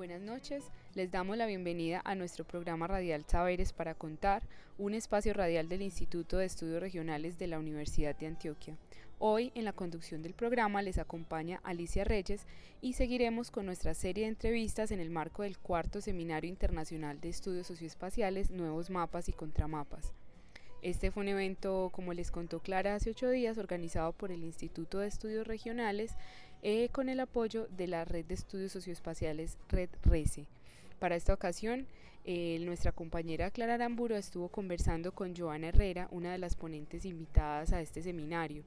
Buenas noches, les damos la bienvenida a nuestro programa radial Saberes para Contar, un espacio radial del Instituto de Estudios Regionales de la Universidad de Antioquia. Hoy en la conducción del programa les acompaña Alicia Reyes y seguiremos con nuestra serie de entrevistas en el marco del cuarto Seminario Internacional de Estudios Socioespaciales, Nuevos Mapas y Contramapas. Este fue un evento, como les contó Clara hace ocho días, organizado por el Instituto de Estudios Regionales eh, con el apoyo de la Red de Estudios Socioespaciales Red RECE. Para esta ocasión, eh, nuestra compañera Clara Aramburo estuvo conversando con Joana Herrera, una de las ponentes invitadas a este seminario.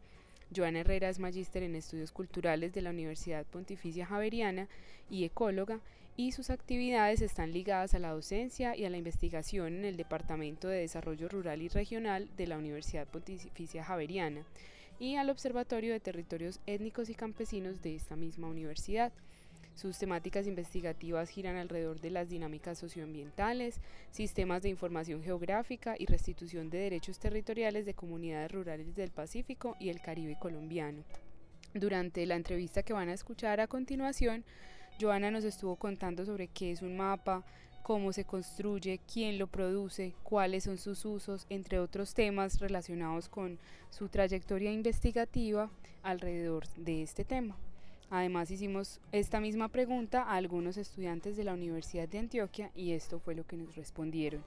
Joana Herrera es magíster en estudios culturales de la Universidad Pontificia Javeriana y ecóloga, y sus actividades están ligadas a la docencia y a la investigación en el Departamento de Desarrollo Rural y Regional de la Universidad Pontificia Javeriana y al Observatorio de Territorios Étnicos y Campesinos de esta misma universidad. Sus temáticas investigativas giran alrededor de las dinámicas socioambientales, sistemas de información geográfica y restitución de derechos territoriales de comunidades rurales del Pacífico y el Caribe colombiano. Durante la entrevista que van a escuchar a continuación, Joana nos estuvo contando sobre qué es un mapa, cómo se construye, quién lo produce, cuáles son sus usos, entre otros temas relacionados con su trayectoria investigativa alrededor de este tema. Además hicimos esta misma pregunta a algunos estudiantes de la Universidad de Antioquia y esto fue lo que nos respondieron.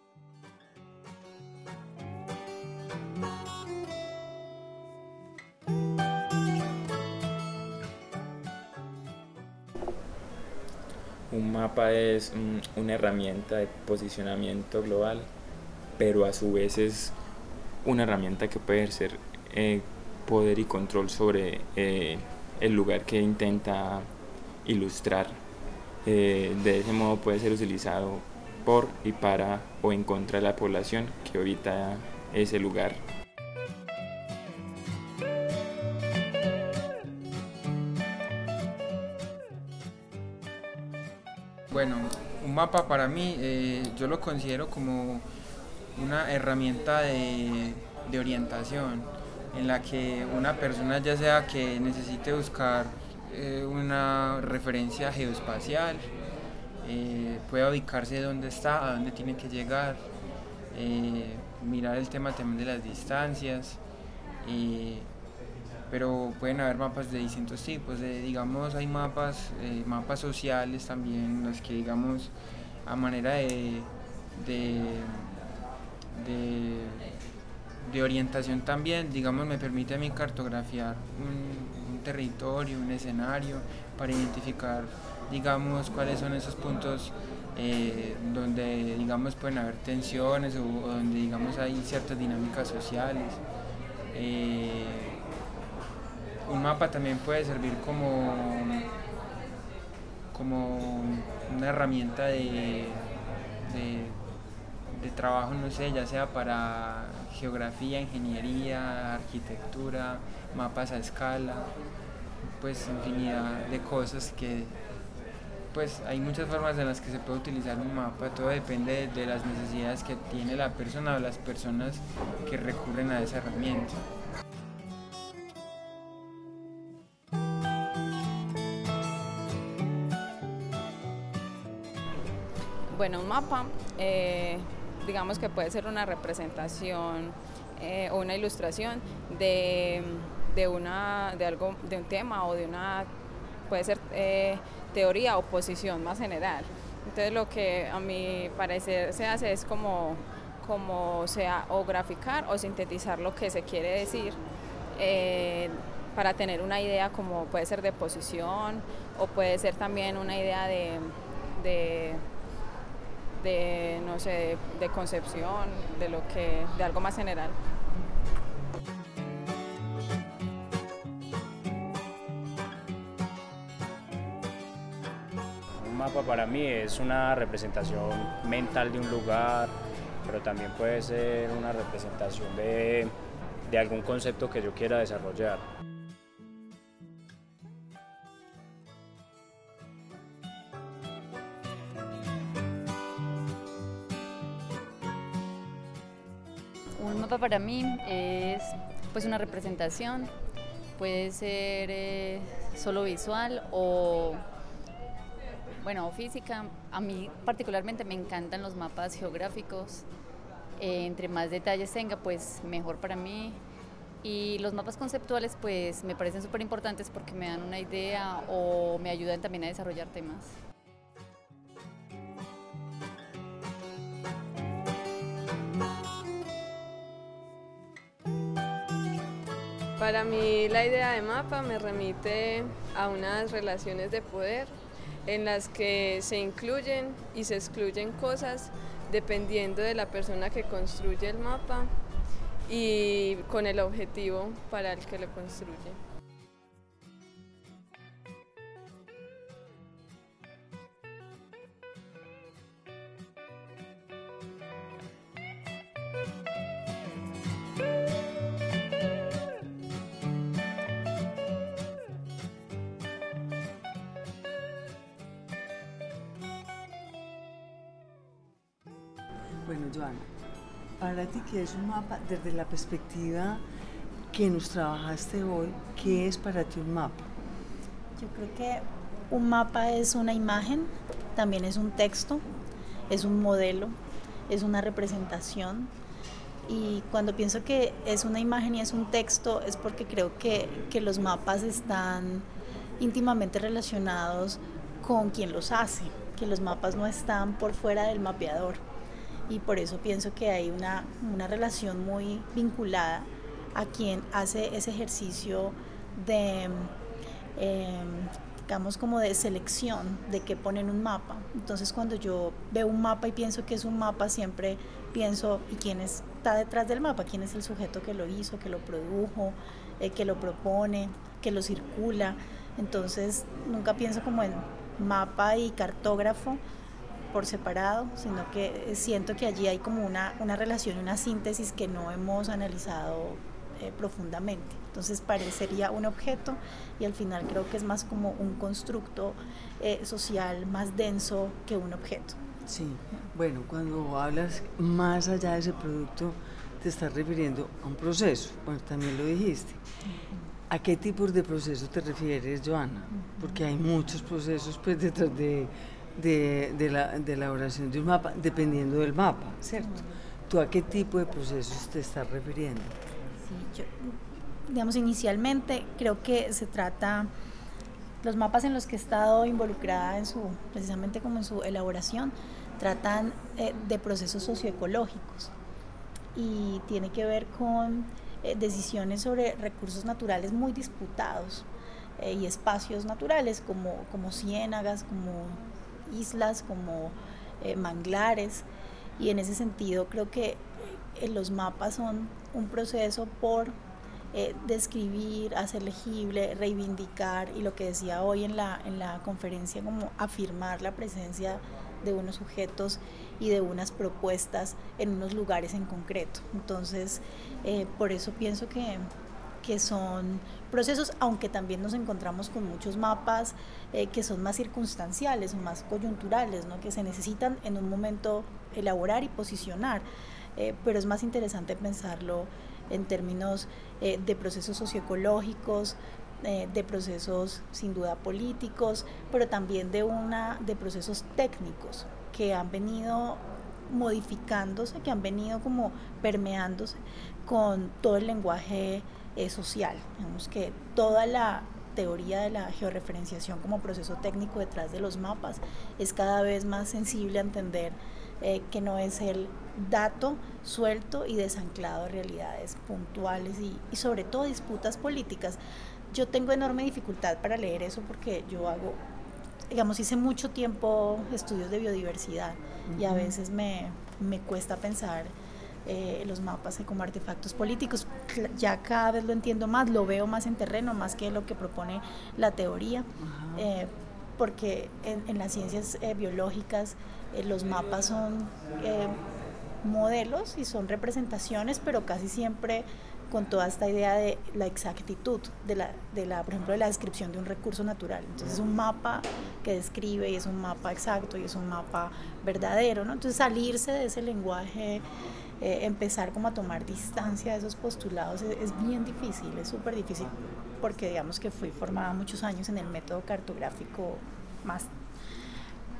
Mapa es mm, una herramienta de posicionamiento global, pero a su vez es una herramienta que puede ejercer eh, poder y control sobre eh, el lugar que intenta ilustrar. Eh, de ese modo puede ser utilizado por y para o en contra de la población que habita ese lugar. Mapa para mí eh, yo lo considero como una herramienta de, orientación en la que una persona ya sea que necesite buscar eh, una referencia geoespacial, eh, pueda ubicarse dónde está, a dónde tiene que llegar, eh, mirar el tema también de las distancias, eh, pero pueden haber mapas de distintos tipos, de, digamos hay mapas, eh, mapas sociales también, los que digamos a manera de, de, de orientación también, digamos, me permite a mí cartografiar un, territorio, un escenario, para identificar, digamos, cuáles son esos puntos eh, donde, digamos, pueden haber tensiones o, donde, digamos, hay ciertas dinámicas sociales. Eh, mapa también puede servir como, como una herramienta de, de, trabajo, no sé, ya sea para geografía, ingeniería, arquitectura, mapas a escala, pues infinidad de cosas que pues hay muchas formas en las que se puede utilizar un mapa, todo depende de, de las necesidades que tiene la persona o las personas que recurren a esa herramienta. Bueno, un mapa, eh, digamos que puede ser una representación eh, o una ilustración de, una, de, algo, de un tema o de una, puede ser eh, teoría o posición más general. Entonces lo que a mi parecer se hace es como, como sea o graficar o sintetizar lo que se quiere decir para tener una idea como puede ser de posición o puede ser también una idea de de, no sé, de, concepción, de, lo que, de algo más general. Un mapa para mí es una representación mental de un lugar, pero también puede ser una representación de, de algún concepto que yo quiera desarrollar. Mapa para mí es pues una representación, puede ser eh, solo visual o bueno, física. A mí particularmente me encantan los mapas geográficos. Eh, entre más detalles tenga, pues mejor para mí. Y los mapas conceptuales pues me parecen súper importantes porque me dan una idea o me ayudan también a desarrollar temas. Para mí la idea de mapa me remite a unas relaciones de poder en las que se incluyen y se excluyen cosas dependiendo de la persona que construye el mapa y con el objetivo para el que lo construye. Bueno, Joana, para ti, ¿qué es un mapa desde la perspectiva que nos trabajaste hoy? ¿Qué es para ti un mapa? Yo creo que un mapa es una imagen, también es un texto, es un modelo, es una representación. Y cuando pienso que es una imagen y es un texto, es porque creo que, que los mapas están íntimamente relacionados con quien los hace, que los mapas no están por fuera del mapeador y por eso pienso que hay una, relación muy vinculada a quien hace ese ejercicio de, em, digamos, como de selección de qué pone en un mapa. Entonces cuando yo veo un mapa y pienso que es un mapa, siempre pienso, ¿y quién está detrás del mapa? ¿Quién es el sujeto que lo hizo, que lo produjo, eh, que lo propone, que lo circula? Entonces nunca pienso como en mapa y cartógrafo, por separado, sino que siento que allí hay como una, una relación, una síntesis que no hemos analizado eh, profundamente. Entonces parecería un objeto y al final creo que es más como un constructo eh, social más denso que un objeto. Sí, bueno, cuando hablas más allá de ese producto, te estás refiriendo a un proceso, bueno, también lo dijiste. ¿A qué tipos de procesos te refieres, Joana? Porque hay muchos procesos pues detrás de de, la, de elaboración de un mapa, dependiendo del mapa, ¿cierto? ¿Tú a qué tipo de procesos te estás refiriendo? Sí, yo, digamos, inicialmente creo que se trata, los mapas en los que he estado involucrada en su, precisamente como en su elaboración, tratan eh, de procesos socioecológicos y tiene que ver con eh, decisiones sobre recursos naturales muy disputados eh, y espacios naturales como, como ciénagas, como islas, como eh, manglares, y en ese sentido creo que eh, los mapas son un proceso por eh, describir, hacer legible, reivindicar y lo que decía hoy en la, en la conferencia, como afirmar la presencia de unos sujetos y de unas propuestas en unos lugares en concreto. Entonces, por eso pienso que, que son procesos, aunque también nos encontramos con muchos mapas eh, que son más circunstanciales o más coyunturales, ¿no? que se necesitan en un momento elaborar y posicionar, eh, pero es más interesante pensarlo en términos eh, de procesos socioecológicos, eh, de procesos sin duda políticos, pero también de, una, de procesos técnicos que han venido modificándose, que han venido como permeándose con todo el lenguaje eh, social. Digamos que toda la teoría de la georreferenciación como proceso técnico detrás de los mapas es cada vez más sensible a entender eh, que no es el dato suelto y desanclado de realidades puntuales y, y sobre todo disputas políticas. Yo tengo enorme dificultad para leer eso porque yo hago, digamos, hice mucho tiempo estudios de biodiversidad y a veces me, me cuesta pensar eh, los mapas como artefactos políticos. Ya cada vez lo entiendo más, lo veo más en terreno, más que lo que propone la teoría, eh, porque en, en, las ciencias eh, biológicas los mapas son modelos y son representaciones, pero casi siempre con toda esta idea de la exactitud de la, de la, por ejemplo, de la descripción de un recurso natural. Entonces es un mapa que describe y es un mapa exacto y es un mapa verdadero, ¿no? Entonces salirse de ese lenguaje, eh, empezar como a tomar distancia de esos postulados es, es bien difícil, es súper difícil, porque digamos que fui formada muchos años en el método cartográfico más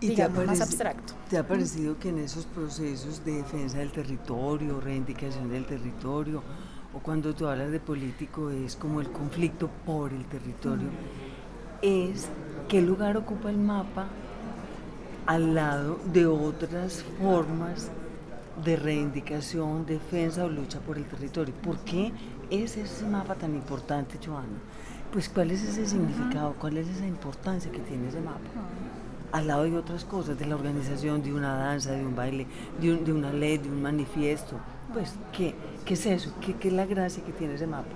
¿Y digamos, más abstracto. ¿Te ha parecido que en esos procesos de defensa del territorio, reivindicación del territorio, o cuando tú hablas de político es como el conflicto por el territorio, es qué lugar ocupa el mapa al lado de otras formas de reivindicación, defensa o lucha por el territorio. ¿Por qué es ese mapa tan importante, Joana? Pues cuál es ese significado, cuál es esa importancia que tiene ese mapa al lado de otras cosas, de la organización, de una danza, de un baile, de, de una ley, de un manifiesto. Pues, ¿qué, qué es eso? ¿Qué, ¿Qué, es la gracia que tiene ese mapa?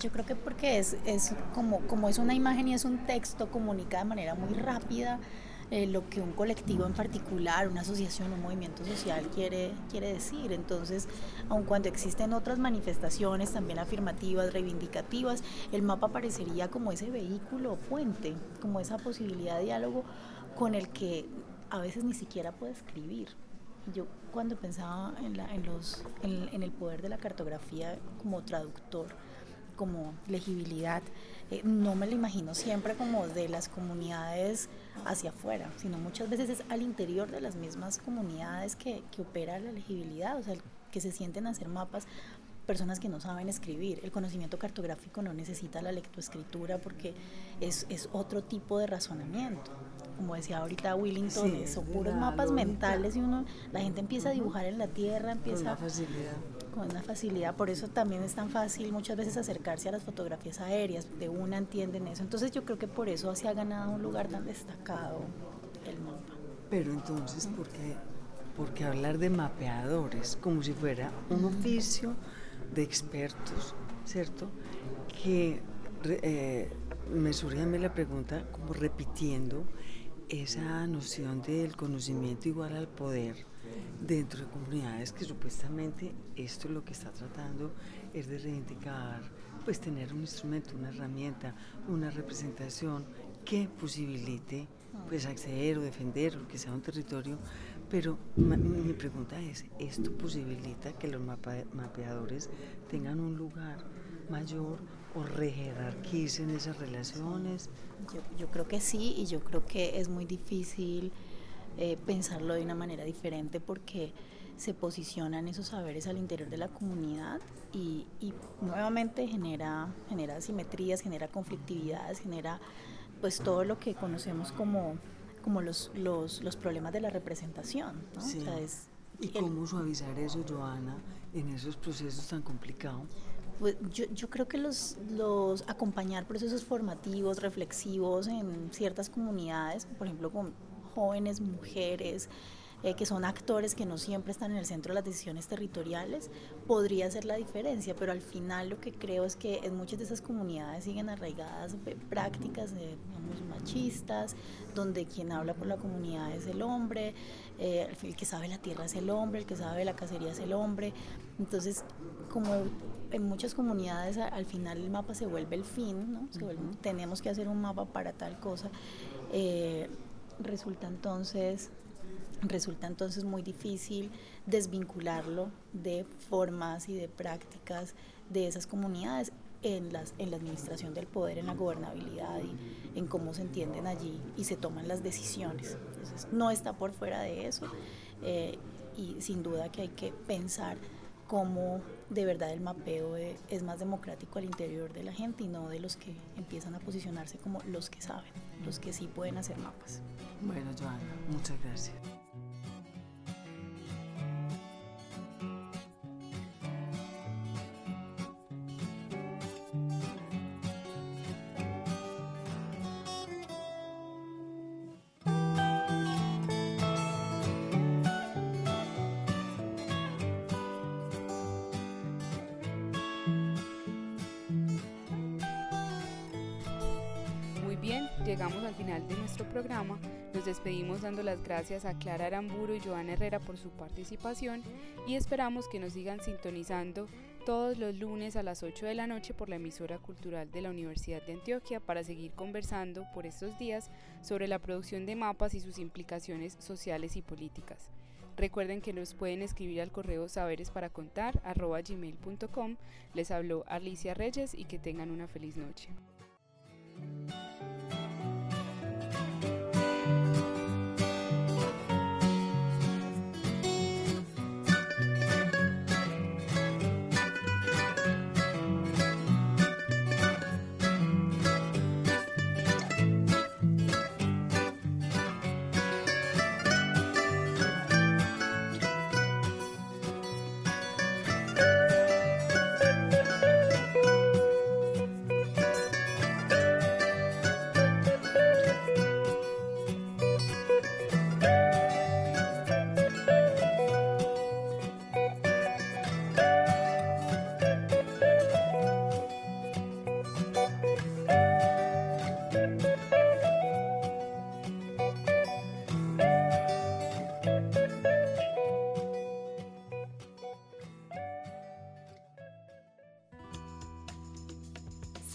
Yo creo que porque es, es como, como es una imagen y es un texto, comunica de manera muy rápida eh, lo que un colectivo en particular, una asociación, un movimiento social quiere, quiere decir. Entonces, aun cuando existen otras manifestaciones también afirmativas, reivindicativas, el mapa parecería como ese vehículo puente, como esa posibilidad de diálogo con el que a veces ni siquiera puede escribir. Yo cuando pensaba en, la, en, los, en, en, el poder de la cartografía como traductor, como legibilidad, eh, no me lo imagino siempre como de las comunidades hacia afuera, sino muchas veces es al interior de las mismas comunidades que, que opera la legibilidad, o sea, que se sienten a hacer mapas personas que no saben escribir. El conocimiento cartográfico no necesita la lectoescritura porque es, es otro tipo de razonamiento como decía ahorita Willington, sí, son puros mapas mentales y uno, la gente empieza a dibujar en la tierra, empieza con una facilidad. Con una facilidad, por eso también es tan fácil muchas veces acercarse a las fotografías aéreas, de una entienden eso. Entonces yo creo que por eso se ha ganado un lugar tan destacado el mapa. Pero entonces, ¿por qué, por qué hablar de mapeadores como si fuera un oficio de expertos, ¿cierto? Que eh, me surge a mí la pregunta como repitiendo esa noción del conocimiento igual al poder dentro de comunidades que supuestamente esto lo que está tratando es de reivindicar, pues tener un instrumento, una herramienta, una representación que posibilite pues acceder o defender lo que sea un territorio, pero mi pregunta es, ¿esto posibilita que los mapeadores tengan un lugar mayor o rejerarquicen esas relaciones? Yo, yo, creo que sí y yo creo que es muy difícil eh, pensarlo de una manera diferente porque se posicionan esos saberes al interior de la comunidad y, y nuevamente genera, genera asimetrías, genera conflictividades, genera pues todo lo que conocemos como, como los, los, los problemas de la representación. ¿no? Sí. O sea, es, ¿Y el, cómo suavizar eso, Joana, en esos procesos tan complicados? Pues yo, yo, creo que los, los acompañar procesos formativos, reflexivos en ciertas comunidades, por ejemplo con jóvenes, mujeres, eh, que son actores que no siempre están en el centro de las decisiones territoriales, podría ser la diferencia, pero al final lo que creo es que en muchas de esas comunidades siguen arraigadas prácticas de, digamos, machistas, donde quien habla por la comunidad es el hombre, eh, el que sabe la tierra es el hombre, el que sabe la cacería es el hombre, entonces como en muchas comunidades al final el mapa se vuelve el fin, ¿no? se vuelve, tenemos que hacer un mapa para tal cosa, eh, resulta entonces resulta entonces muy difícil desvincularlo de formas y de prácticas de esas comunidades. en, las, en la administración del poder, en la gobernabilidad y en cómo se entienden allí y se toman las decisiones. Entonces, no está por fuera de eso eh, y sin duda que hay que pensar cómo de verdad el mapeo es más democrático al interior de la gente y no de los que empiezan a posicionarse como los que saben, los que sí pueden hacer mapas. Bueno, Joana, muchas gracias. Llegamos al final de nuestro programa. Nos despedimos dando las gracias a Clara Aramburo y Joana Herrera por su participación y esperamos que nos sigan sintonizando todos los lunes a las 8 de la noche por la emisora cultural de la Universidad de Antioquia para seguir conversando por estos días sobre la producción de mapas y sus implicaciones sociales y políticas. Recuerden que nos pueden escribir al correo saberes. Les habló Alicia Reyes y que tengan una feliz noche.